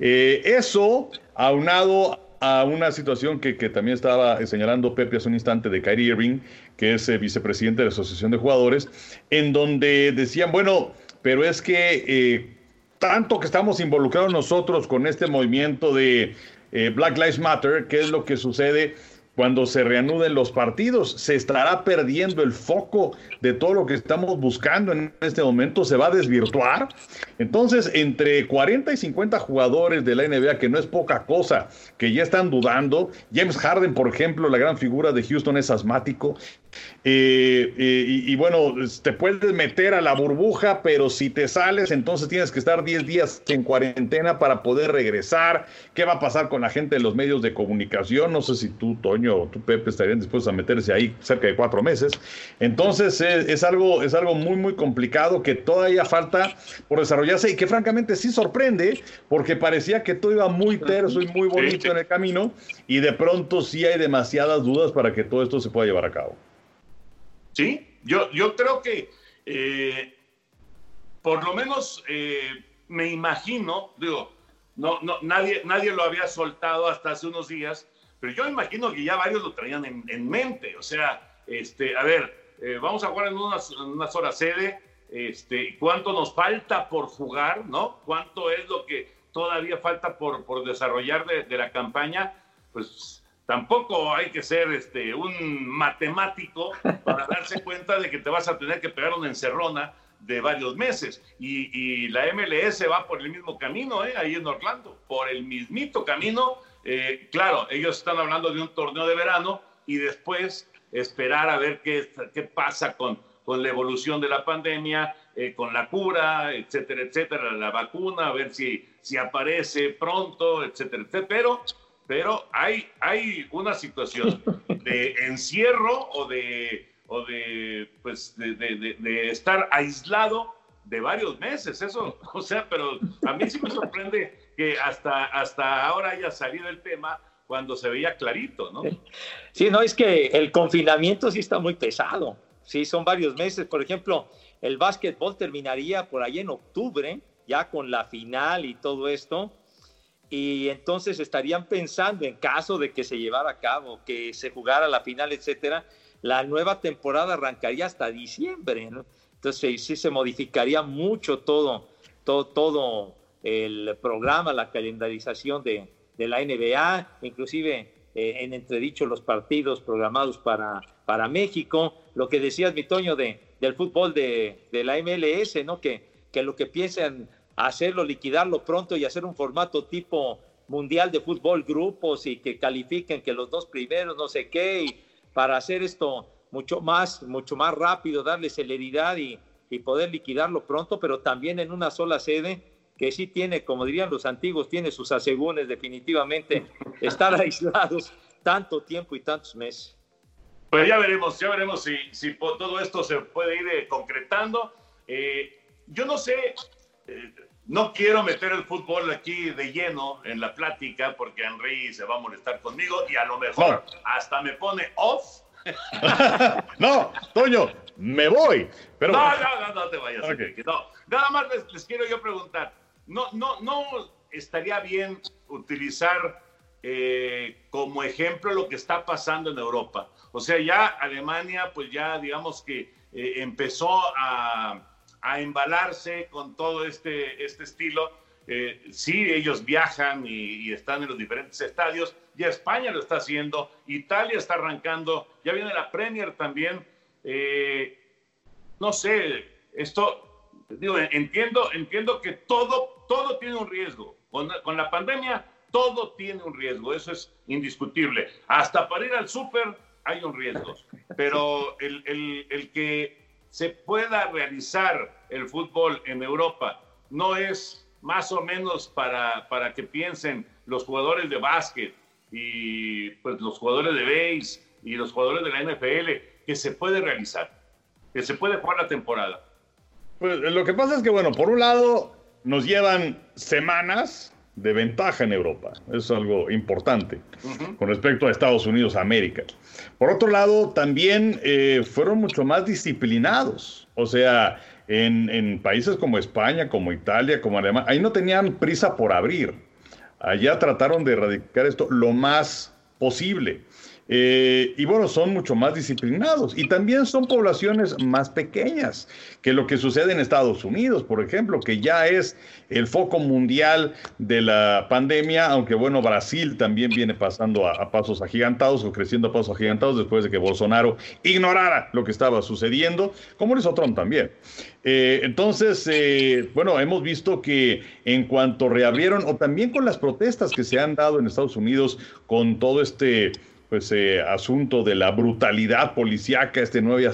Eh, eso, aunado a una situación que, también estaba señalando Pepe hace un instante de Kyrie Irving, que es eh, vicepresidente de la Asociación de Jugadores, en donde decían, bueno, pero es que eh, tanto que estamos involucrados nosotros con este movimiento de eh, Black Lives Matter, ¿qué es lo que sucede? cuando se reanuden los partidos, se estará perdiendo el foco de todo lo que estamos buscando en este momento, se va a desvirtuar. Entonces, entre 40 y 50 jugadores de la NBA, que no es poca cosa, que ya están dudando, James Harden, por ejemplo, la gran figura de Houston es asmático, eh, eh, y, bueno, te puedes meter a la burbuja, pero si te sales, entonces tienes que estar 10 días en cuarentena para poder regresar. ¿Qué va a pasar con la gente de los medios de comunicación? No sé si tú, Toño, o tú, Pepe, estarían dispuestos a meterse ahí cerca de cuatro meses. Entonces es, algo, es algo muy, muy complicado que todavía falta por desarrollarse y que francamente sí sorprende porque parecía que todo iba muy terso y muy bonito en el camino y de pronto sí hay demasiadas dudas para que todo esto se pueda llevar a cabo. Sí, yo, yo creo que eh, por lo menos eh, me imagino, digo, no, no, nadie, nadie lo había soltado hasta hace unos días, pero yo imagino que ya varios lo traían en, mente. O sea, este, a ver, eh, vamos a jugar en unas, unas, horas sede, este, ¿cuánto nos falta por jugar, no? ¿Cuánto es lo que todavía falta por, por desarrollar de, de la campaña? Pues Tampoco hay que ser este, un matemático para darse cuenta de que te vas a tener que pegar una encerrona de varios meses. Y, la MLS va por el mismo camino, ¿eh? ahí en Orlando, por el mismito camino. Eh, claro, ellos están hablando de un torneo de verano y después esperar a ver qué, qué pasa con, con la evolución de la pandemia, eh, con la cura, etcétera, etcétera, la vacuna, a ver si, si aparece pronto, etcétera, etcétera. Pero, pero hay, hay una situación de encierro o de o de, pues, de, estar aislado de varios meses, eso, o sea, pero a mí sí me sorprende que hasta, hasta ahora haya salido el tema cuando se veía clarito, ¿no? Sí, no, es que el confinamiento sí está muy pesado, sí, son varios meses, por ejemplo, el básquetbol terminaría por ahí en octubre, ya con la final y todo esto, y entonces estarían pensando en caso de que se llevara a cabo, que se jugara la final, etcétera, la nueva temporada arrancaría hasta diciembre. Entonces sí se modificaría mucho todo, todo, todo el programa, la calendarización de, la NBA, inclusive eh, en entredicho los partidos programados para, para México. Lo que decías, mi Toño, de, del fútbol de, de la MLS, ¿no? Que, que lo que piensan hacerlo, liquidarlo pronto y hacer un formato tipo mundial de fútbol, grupos y que califiquen que los dos primeros, no sé qué, y para hacer esto mucho más, mucho más rápido, darle celeridad y, poder liquidarlo pronto, pero también en una sola sede que sí tiene, como dirían los antiguos, tiene sus asegúnes definitivamente, estar aislados tanto tiempo y tantos meses. Pues ya veremos, ya veremos si, si todo esto se puede ir eh, concretando. Eh, yo no sé, eh, no quiero meter el fútbol aquí de lleno en la plática porque Henry se va a molestar conmigo y a lo mejor hasta me pone off. no, Toño, me voy. Pero... No, no, no, no te vayas. nada más les, quiero yo preguntar. No, no, no estaría bien utilizar eh, como ejemplo lo que está pasando en Europa. O sea, ya Alemania, pues ya digamos que eh, empezó a a embalarse con todo este, este estilo. Eh, sí, ellos viajan y, están en los diferentes estadios. Ya España lo está haciendo, Italia está arrancando, ya viene la Premier también. Eh, no sé, esto, entiendo, entiendo que todo, todo tiene un riesgo. Con, con la pandemia, todo tiene un riesgo, eso es indiscutible. Hasta para ir al súper hay un riesgo. Pero el, el que se pueda realizar el fútbol en Europa. No es más o menos para, para que piensen los jugadores de básquet y pues los jugadores de base y los jugadores de la NFL que se puede realizar, que se puede jugar la temporada. Pues lo que pasa es que, bueno, por un lado nos llevan semanas de ventaja en Europa. Eso es algo importante con respecto a Estados Unidos, América. Por otro lado, también eh, fueron mucho más disciplinados. O sea, en, en, países como España, como Italia, como Alemania, ahí no tenían prisa por abrir. Allá trataron de erradicar esto lo más posible. Eh, y bueno, son mucho más disciplinados y también son poblaciones más pequeñas que lo que sucede en Estados Unidos, por ejemplo, que ya es el foco mundial de la pandemia, aunque bueno, Brasil también viene pasando a, pasos agigantados o creciendo a pasos agigantados después de que Bolsonaro ignorara lo que estaba sucediendo, como lo hizo Trump también. Eh, entonces, eh, bueno, hemos visto que en cuanto reabrieron, o también con las protestas que se han dado en Estados Unidos con todo este pues eh, asunto de la brutalidad policíaca, este nuevo,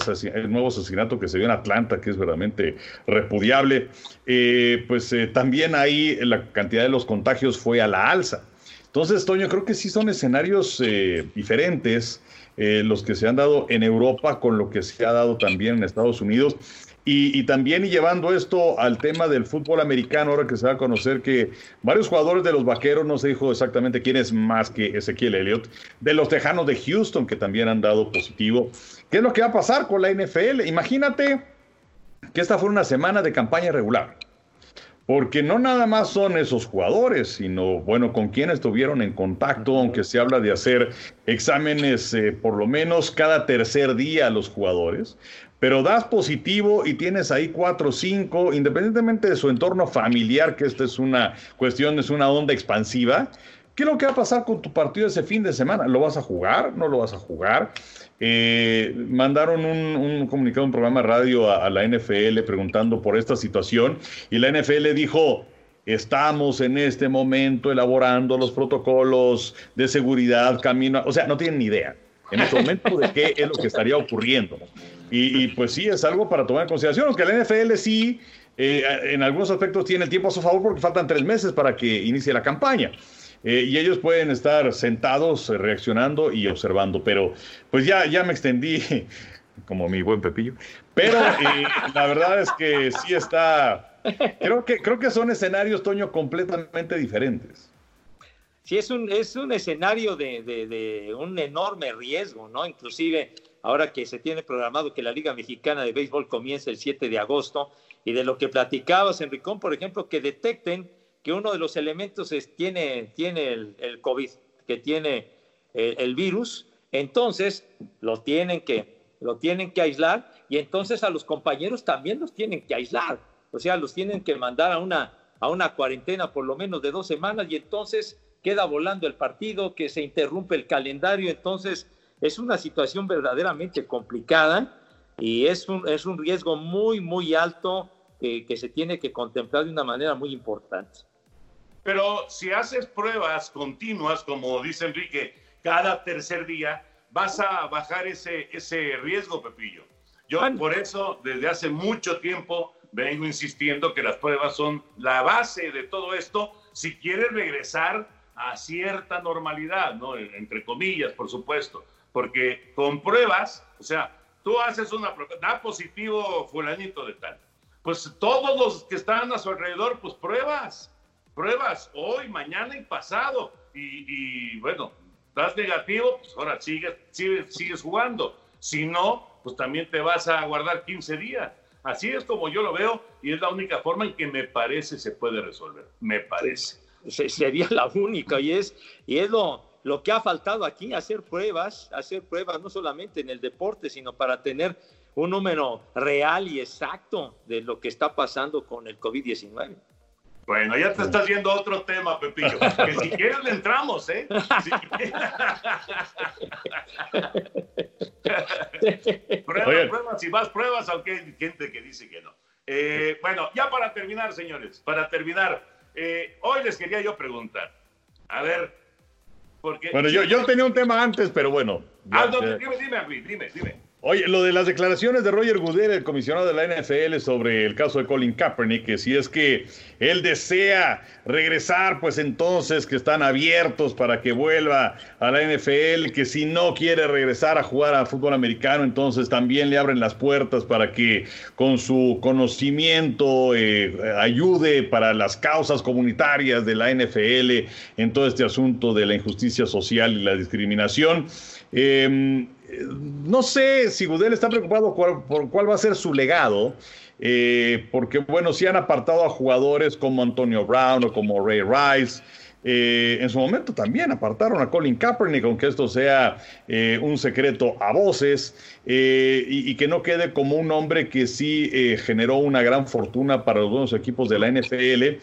nuevo asesinato que se dio en Atlanta, que es verdaderamente repudiable, eh, pues eh, también ahí la cantidad de los contagios fue a la alza. Entonces, Toño, creo que sí son escenarios diferentes los que se han dado en Europa con lo que se ha dado también en Estados Unidos. Y, también y llevando esto al tema del fútbol americano, ahora que se va a conocer que varios jugadores de los Vaqueros, no se dijo exactamente quién es más que Ezequiel Elliott, de los Tejanos de Houston, que también han dado positivo. ¿Qué es lo que va a pasar con la NFL? Imagínate que esta fue una semana de campaña regular. Porque no nada más son esos jugadores, sino, bueno, con quienes estuvieron en contacto, aunque se habla de hacer exámenes eh, por lo menos cada tercer día a los jugadores pero das positivo y tienes ahí cuatro o cinco, independientemente de su entorno familiar, que esta es una cuestión, es una onda expansiva, ¿qué es lo que va a pasar con tu partido ese fin de semana? ¿Lo vas a jugar? ¿No lo vas a jugar? Eh, mandaron un, comunicado, un programa de radio a, la NFL preguntando por esta situación y la NFL dijo, estamos en este momento elaborando los protocolos de seguridad, camino, o sea, no tienen ni idea en este momento de qué es lo que estaría ocurriendo. Y, pues sí, es algo para tomar en consideración, aunque la NFL sí, eh, en algunos aspectos tiene el tiempo a su favor porque faltan tres meses para que inicie la campaña. Eh, y ellos pueden estar sentados eh, reaccionando y observando, pero pues ya, ya me extendí como mi buen Pepillo, pero eh, la verdad es que sí está, creo que, creo que son escenarios, Toño, completamente diferentes. Sí, es un, es un escenario de, de, un enorme riesgo, ¿no? Inclusive ahora que se tiene programado que la Liga Mexicana de Béisbol comience el 7 de agosto, y de lo que platicabas, Enricón, por ejemplo, que detecten que uno de los elementos es, tiene, tiene el, COVID, que tiene el, virus, entonces lo tienen, que, lo tienen que aislar y entonces a los compañeros también los tienen que aislar, o sea, los tienen que mandar a una, a una cuarentena por lo menos de dos semanas y entonces queda volando el partido, que se interrumpe el calendario, entonces es una situación verdaderamente complicada y es un, es un riesgo muy, muy alto que se tiene que contemplar de una manera muy importante. Pero si haces pruebas continuas, como dice Enrique, cada tercer día, vas a bajar ese, ese riesgo, Pepillo. Yo por eso desde hace mucho tiempo vengo insistiendo que las pruebas son la base de todo esto si quieres regresar a cierta normalidad, ¿no? Entre comillas, por supuesto. Porque con pruebas, o sea, tú haces una da positivo fulanito de tal. Pues todos los que están a su alrededor, pues pruebas pruebas hoy, mañana y pasado. Y, bueno, das negativo, pues ahora sigues, sigues, sigues jugando. Si no, pues también te vas a guardar 15 días. Así es como yo lo veo y es la única forma en que me parece se puede resolver. Me parece. Sería la única y es, y es lo, lo que ha faltado aquí, hacer pruebas, hacer pruebas no solamente en el deporte, sino para tener un número real y exacto de lo que está pasando con el COVID-19. Bueno, ya te estás viendo otro tema, Pepillo. Que si quieres le entramos, ¿eh? Si pruebas, pruebas, si vas pruebas, aunque hay gente que dice que no. Eh, bueno, ya para terminar, señores, para terminar, eh, hoy les quería yo preguntar, a ver, porque... Bueno, yo, yo tenía un tema antes, pero bueno. ah, no, dime, dime, dime, dime. Oye, lo de las declaraciones de Roger Goodell, el comisionado de la NFL, sobre el caso de Colin Kaepernick, que si es que él desea regresar, pues entonces que están abiertos para que vuelva a la NFL, que si no quiere regresar a jugar a fútbol americano, entonces también le abren las puertas para que con su conocimiento eh, ayude para las causas comunitarias de la NFL en todo este asunto de la injusticia social y la discriminación. Eh, no sé si Gudel está preocupado por, cuál va a ser su legado, eh, porque bueno, si han apartado a jugadores como Antonio Brown o como Ray Rice. Eh, en su momento también apartaron a Colin Kaepernick, aunque esto sea eh, un secreto a voces, y, y, que no quede como un hombre que sí generó una gran fortuna para los buenos equipos de la NFL,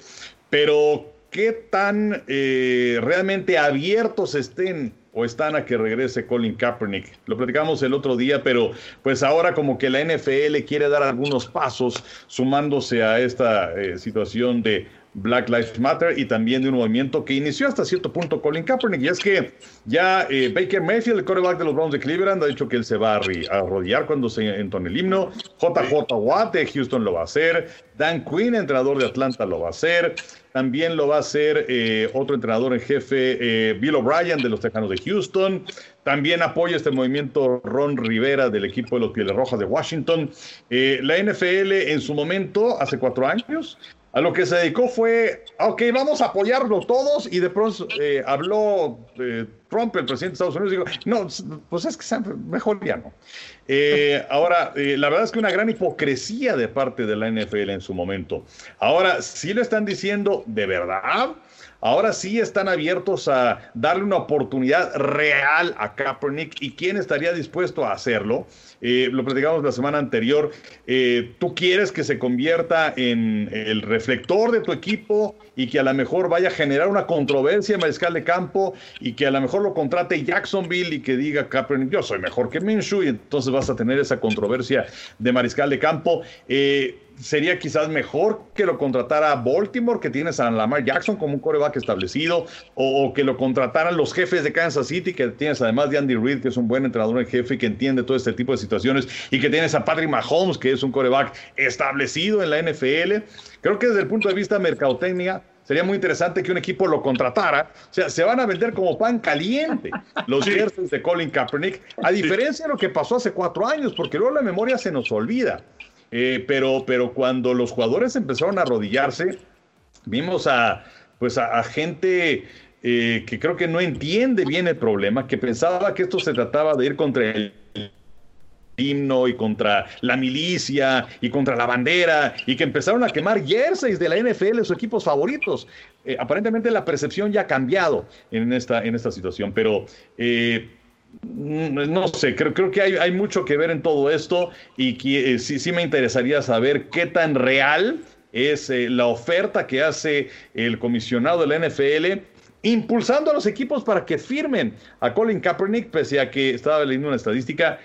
pero qué tan realmente abiertos estén o están a que regrese Colin Kaepernick. Lo platicamos el otro día, pero pues ahora como que la NFL quiere dar algunos pasos sumándose a esta eh, situación de Black Lives Matter y también de un movimiento que inició hasta cierto punto Colin Kaepernick. Y es que ya eh, Baker Mayfield, el quarterback de los Browns de Cleveland, ha dicho que él se va a arrodillar cuando se entone el himno. JJ Watt de Houston lo va a hacer. Dan Quinn, entrenador de Atlanta, lo va a hacer. También lo va a hacer eh, otro entrenador en jefe, eh, Bill O'Brien de los Tejanos de Houston. También apoya este movimiento Ron Rivera del equipo de los Pieles Rojas de Washington. la NFL en su momento, hace cuatro años, a lo que se dedicó fue, ok, vamos a apoyarlo todos y de pronto eh, habló eh, Trump, el presidente de Estados Unidos, digo, no, pues es que mejor ya no. Eh, ahora, eh, la verdad es que una gran hipocresía de parte de la NFL en su momento. Ahora, sí lo están diciendo de verdad, ahora sí están abiertos a darle una oportunidad real a Kaepernick y quién estaría dispuesto a hacerlo. Eh, lo platicamos la semana anterior. Eh, tú quieres que se convierta en el reflector de tu equipo y que a lo mejor vaya a generar una controversia en mariscal de campo y que a lo mejor lo contrate Jacksonville y que diga Kaepernick, yo soy mejor que Minshew y entonces vas a tener esa controversia de mariscal de campo. Eh, sería quizás mejor que lo contratara Baltimore, que tienes a Lamar Jackson como un coreback establecido, o, que lo contrataran los jefes de Kansas City, que tienes además de Andy Reid, que es un buen entrenador en jefe y que entiende todo este tipo de situaciones, y que tienes a Patrick Mahomes, que es un coreback establecido en la NFL. Creo que desde el punto de vista mercadotecnia, sería muy interesante que un equipo lo contratara. O sea, se van a vender como pan caliente los jerseys de Colin Kaepernick, a diferencia de lo que pasó hace cuatro años, porque luego la memoria se nos olvida. Eh, pero, pero cuando los jugadores empezaron a arrodillarse, vimos a, pues a, gente eh, que creo que no entiende bien el problema, que pensaba que esto se trataba de ir contra el himno y contra la milicia y contra la bandera y que empezaron a quemar jerseys de la NFL, sus equipos favoritos. Eh, aparentemente la percepción ya ha cambiado en esta, en esta situación, pero Mm, no sé, creo, creo que hay, mucho que ver en todo esto y que, eh, sí, sí me interesaría saber qué tan real es eh, la oferta que hace el comisionado de la NFL impulsando a los equipos para que firmen a Colin Kaepernick, pese a que estaba leyendo una estadística,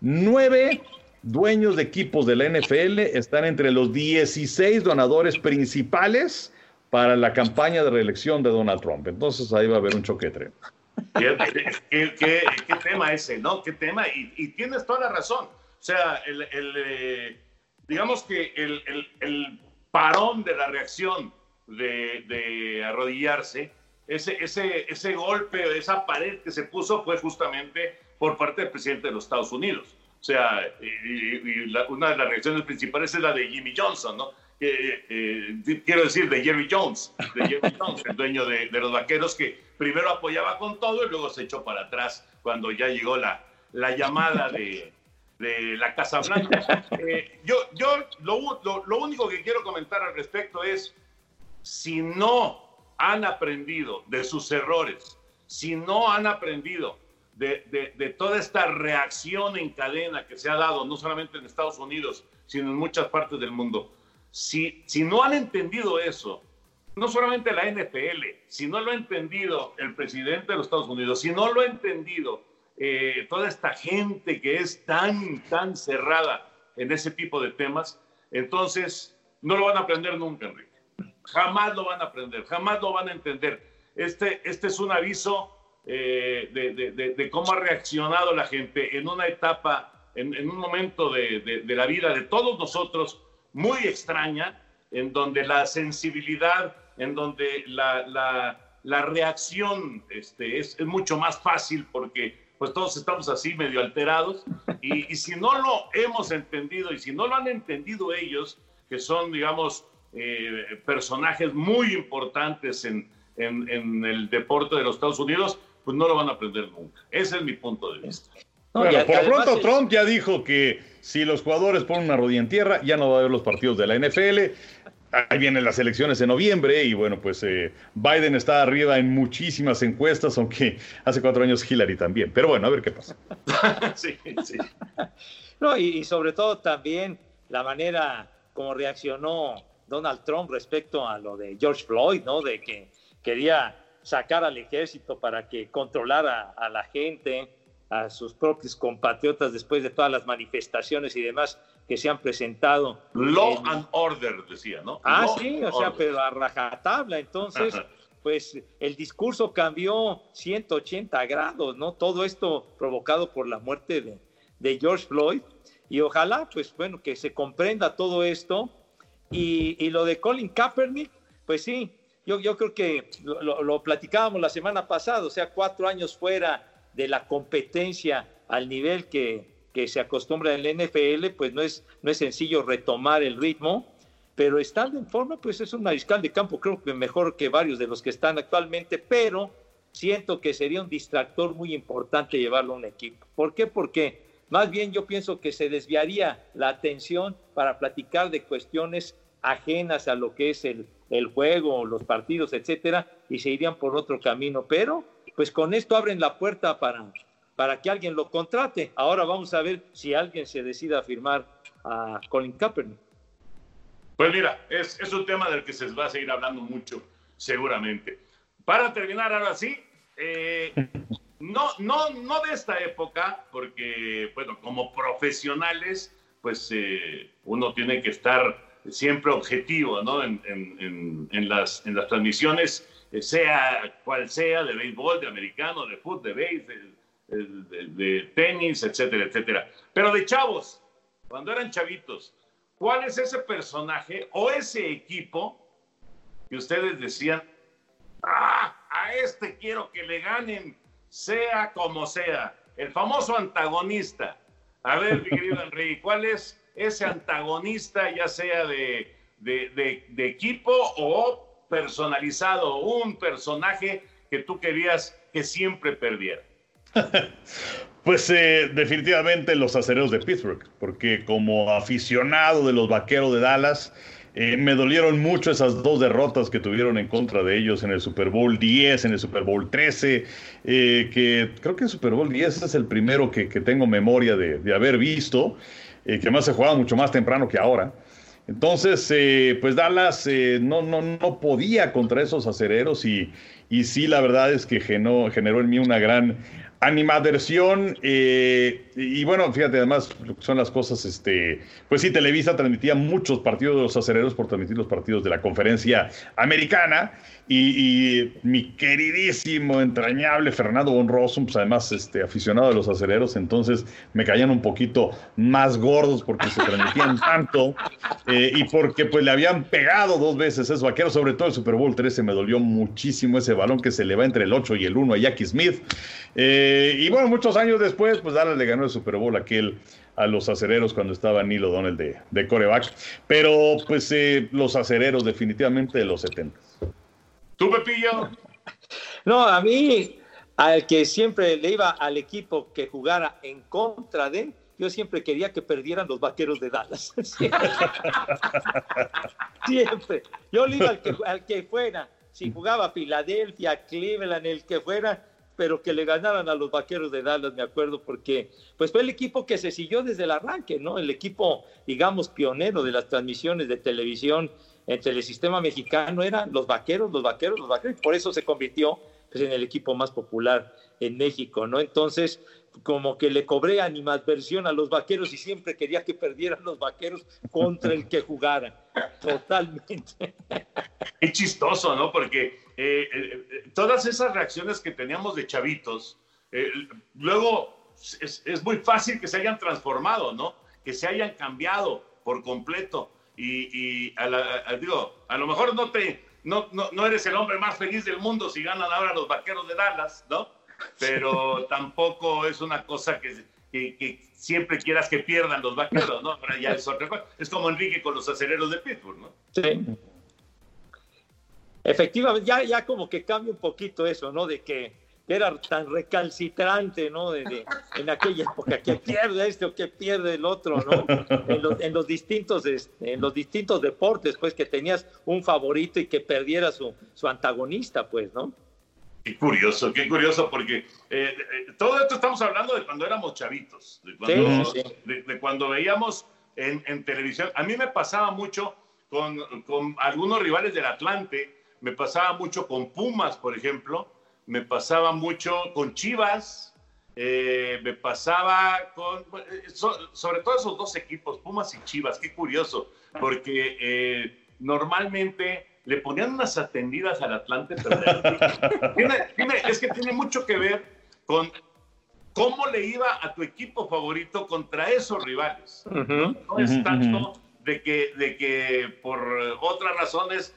nueve dueños de equipos de la NFL están entre los 16 donadores principales para la campaña de reelección de Donald Trump. Entonces ahí va a haber un choquetre. ¿Qué, qué, tema ese, ¿no? ¿Qué tema? Y, tienes toda la razón. O sea, el, eh, digamos que el, el, parón de la reacción de, de, arrodillarse, ese, ese, ese golpe, esa pared que se puso fue justamente por parte del presidente de los Estados Unidos. O sea, y, una de las reacciones principales es la de Jimmy Johnson, ¿no? Eh, quiero decir, de Jerry Jones, de Jerry Jones, el dueño de, los vaqueros, que primero apoyaba con todo y luego se echó para atrás cuando ya llegó la, la llamada de, de la Casa Blanca. Eh, yo yo lo, lo, único que quiero comentar al respecto es, si no han aprendido de sus errores, si no han aprendido de, toda esta reacción en cadena que se ha dado, no solamente en Estados Unidos, sino en muchas partes del mundo, si, si no han entendido eso, no solamente la NFL, si no lo ha entendido el presidente de los Estados Unidos, si no lo ha entendido eh, toda esta gente que es tan, tan cerrada en ese tipo de temas, entonces no lo van a aprender nunca, Enrique. Jamás lo van a aprender, jamás lo van a entender. Este, este es un aviso eh, de, cómo ha reaccionado la gente en una etapa, en, en un momento de la vida de todos nosotros muy extraña, en donde la sensibilidad, en donde la, la, reacción este, es, es, mucho más fácil porque pues todos estamos así medio alterados. Y, y, si no lo hemos entendido y si no lo han entendido ellos, que son, digamos, eh, personajes muy importantes en, en, en, el deporte de los Estados Unidos, pues no lo van a aprender nunca. Ese es mi punto de vista. bueno, por pronto Trump ya dijo que si los jugadores ponen una rodilla en tierra, ya no va a haber los partidos de la NFL. Ahí vienen las elecciones en noviembre y bueno, pues eh, Biden está arriba en muchísimas encuestas, aunque hace cuatro años Hillary también. Pero bueno, a ver qué pasa. sí, sí. No, y, sobre todo también la manera como reaccionó Donald Trump respecto a lo de George Floyd, ¿no? De que quería sacar al ejército para que controlara a la gente a sus propios compatriotas después de todas las manifestaciones y demás que se han presentado. Law and order, decía, ¿no? Ah, sí, o sea, pero a rajatabla. Entonces, pues el discurso cambió 180 grados, ¿no? Todo esto provocado por la muerte de, de George Floyd. Y ojalá, pues bueno, que se comprenda todo esto. Y, y lo de Colin Kaepernick, pues sí, yo, creo que lo, platicábamos la semana pasada, o sea, cuatro años fuera de la competencia al nivel que, que se acostumbra en el NFL, pues no es, no es sencillo retomar el ritmo, pero estando en forma, pues es un mariscal de campo, creo que mejor que varios de los que están actualmente, pero siento que sería un distractor muy importante llevarlo a un equipo. ¿Por qué? Porque más bien yo pienso que se desviaría la atención para platicar de cuestiones ajenas a lo que es el, el juego, los partidos, etcétera, y se irían por otro camino. Pero, pues con esto abren la puerta para, para que alguien lo contrate. Ahora vamos a ver si alguien se decide a firmar a Colin Kaepernick. Pues mira, es, es un tema del que se va a seguir hablando mucho, seguramente. Para terminar, ahora sí, eh, no, no, no de esta época, porque, bueno, como profesionales, pues eh, uno tiene que estar siempre objetivo, ¿no? En, en, las, en las transmisiones, eh, sea cual sea, de béisbol, de americano, de fútbol, de béisbol, de, de, tenis, etcétera, etcétera. Pero de chavos, cuando eran chavitos, ¿cuál es ese personaje o ese equipo que ustedes decían, ah, a este quiero que le ganen, sea como sea? El famoso antagonista. A ver, mi querido Enrique, ¿cuál es ese antagonista, ya sea de, de, equipo o personalizado, un personaje que tú querías que siempre perdiera? Pues eh, definitivamente los acereros de Pittsburgh, porque como aficionado de los vaqueros de Dallas, eh, me dolieron mucho esas dos derrotas que tuvieron en contra de ellos en el Super Bowl 10, en el Super Bowl 13, eh, que creo que el Super Bowl 10 es el primero que, que tengo memoria de, de haber visto. Eh, que más se jugaba mucho más temprano que ahora. Entonces, eh, pues Dallas eh, no, no, no podía contra esos acereros y, y sí, la verdad es que generó, generó en mí una gran animadversión. Y bueno, fíjate, además son las cosas, este, pues sí, Televisa transmitía muchos partidos de los acereros por transmitir los partidos de la conferencia americana. Y, mi queridísimo, entrañable Fernando Von Rossum, pues además este, aficionado de los aceleros, entonces me caían un poquito más gordos porque se transmitían tanto eh, y porque pues le habían pegado dos veces esos vaqueros, sobre todo el Super Bowl 13 me dolió muchísimo ese balón que se le va entre el 8 y el 1 a Jackie Smith. Eh, y bueno, muchos años después, pues Dallas le ganó Super Bowl aquel a los acereros cuando estaba Neil O'Donnell de, de coreback, pero pues eh, los acereros definitivamente de los 70. ¿Tú, Pepillo? No, a mí, al que siempre le iba al equipo que jugara en contra de, yo siempre quería que perdieran los vaqueros de Dallas. Siempre. Yo le iba al que, al que fuera. Si jugaba Filadelfia, Cleveland, el que fuera, pero que le ganaran a los vaqueros de Dallas, me acuerdo, porque pues fue el equipo que se siguió desde el arranque, ¿no? El equipo, digamos, pionero de las transmisiones de televisión entre el sistema mexicano eran los vaqueros, los vaqueros, los vaqueros, y por eso se convirtió pues, en el equipo más popular en México, ¿no? Entonces, como que le cobré animadversión a los vaqueros y siempre quería que perdieran los vaqueros contra el que jugaran. Totalmente. Qué chistoso, ¿no? Porque eh, eh, todas esas reacciones que teníamos de chavitos, eh, luego es, es, muy fácil que se hayan transformado, ¿no? Que se hayan cambiado por completo y, a, la, digo, a lo mejor no, te, no, no, eres el hombre más feliz del mundo si ganan ahora los vaqueros de Dallas, ¿no? Pero tampoco es una cosa que, que, siempre quieras que pierdan los vaqueros, ¿no? ya es otra cosa. Es como Enrique con los aceleros de Pittsburgh, ¿no? Sí. Efectivamente, ya, ya como que cambia un poquito eso, ¿no? De que era tan recalcitrante, ¿no? De, en aquella época, que pierde este o que pierde el otro, ¿no? En los, distintos, este, en los distintos deportes, pues, que tenías un favorito y que perdiera su, su antagonista, pues, ¿no? Qué curioso, qué curioso, porque eh, eh, todo esto estamos hablando de cuando éramos chavitos, de cuando, De, cuando veíamos en, en, televisión. A mí me pasaba mucho con, con algunos rivales del Atlante, me pasaba mucho con Pumas, por ejemplo, me pasaba mucho con Chivas, eh, me pasaba con, eh, sobre todo esos dos equipos, Pumas y Chivas, qué curioso, porque eh, normalmente le ponían unas atendidas al Atlante, pero es que tiene mucho que ver con cómo le iba a tu equipo favorito contra esos rivales. No es tanto de que, de que por otras razones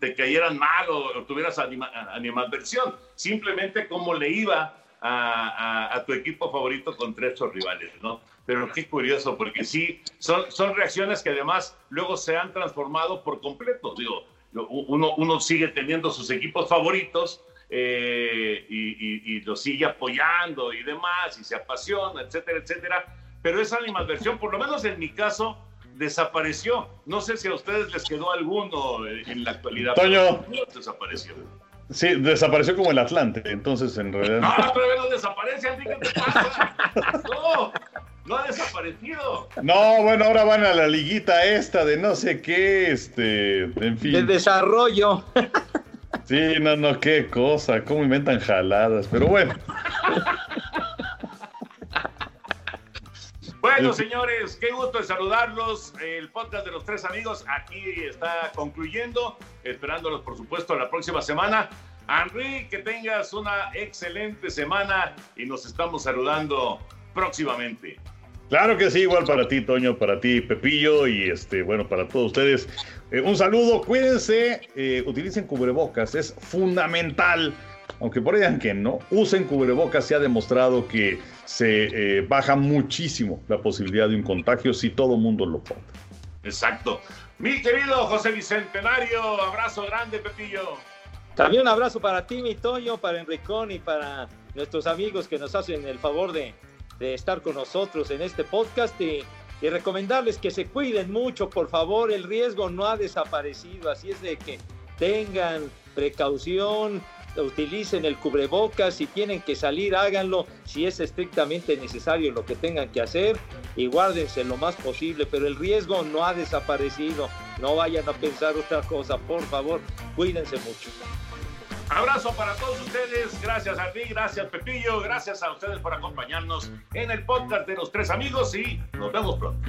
te cayeran mal o, tuvieras animadversión, simplemente cómo le iba a, tu equipo favorito contra estos rivales, ¿no? Pero qué curioso, porque sí, son, reacciones que además luego se han transformado por completo. Digo, uno, sigue teniendo sus equipos favoritos eh, y, y, lo sigue apoyando y demás, y se apasiona, etcétera, etcétera. Pero esa animadversión, por lo menos en mi caso, desapareció. No sé si a ustedes les quedó alguno en la actualidad. Toño. Desapareció. Sí, desapareció como el Atlante, entonces en realidad. No, todavía no desaparece, ¿qué te pasa? No, no ha desaparecido. No, bueno, ahora van a la liguita esta de no sé qué, este, en fin. De desarrollo. Sí, no, no, qué cosa, cómo inventan jaladas, pero bueno. Bueno, señores, qué gusto de saludarlos. El podcast de los tres amigos aquí está concluyendo, esperándolos, por supuesto, la próxima semana. Henry, que tengas una excelente semana y nos estamos saludando próximamente. Claro que sí, igual para ti, Toño, para ti, Pepillo, y este, bueno, para todos ustedes. Eh, un saludo, cuídense, eh, utilicen cubrebocas, es fundamental. Aunque por ahí que no, usen cubrebocas, se ha demostrado que se eh, baja muchísimo la posibilidad de un contagio si todo el mundo lo pone. Exacto. Mi querido José Bicentenario, abrazo grande, Pepillo. También un abrazo para ti, mi Toño, para Enricón y para nuestros amigos que nos hacen el favor de de estar con nosotros en este podcast y, recomendarles que se cuiden mucho, por favor, el riesgo no ha desaparecido, así es de que tengan precaución, utilicen el cubrebocas, si tienen que salir, háganlo, si es estrictamente necesario lo que tengan que hacer y guárdense lo más posible, pero el riesgo no ha desaparecido, no vayan a pensar otra cosa, por favor, cuídense mucho. Abrazo para todos ustedes. Gracias a ti, gracias Pepillo, gracias a ustedes por acompañarnos en el podcast de los tres amigos y nos vemos pronto.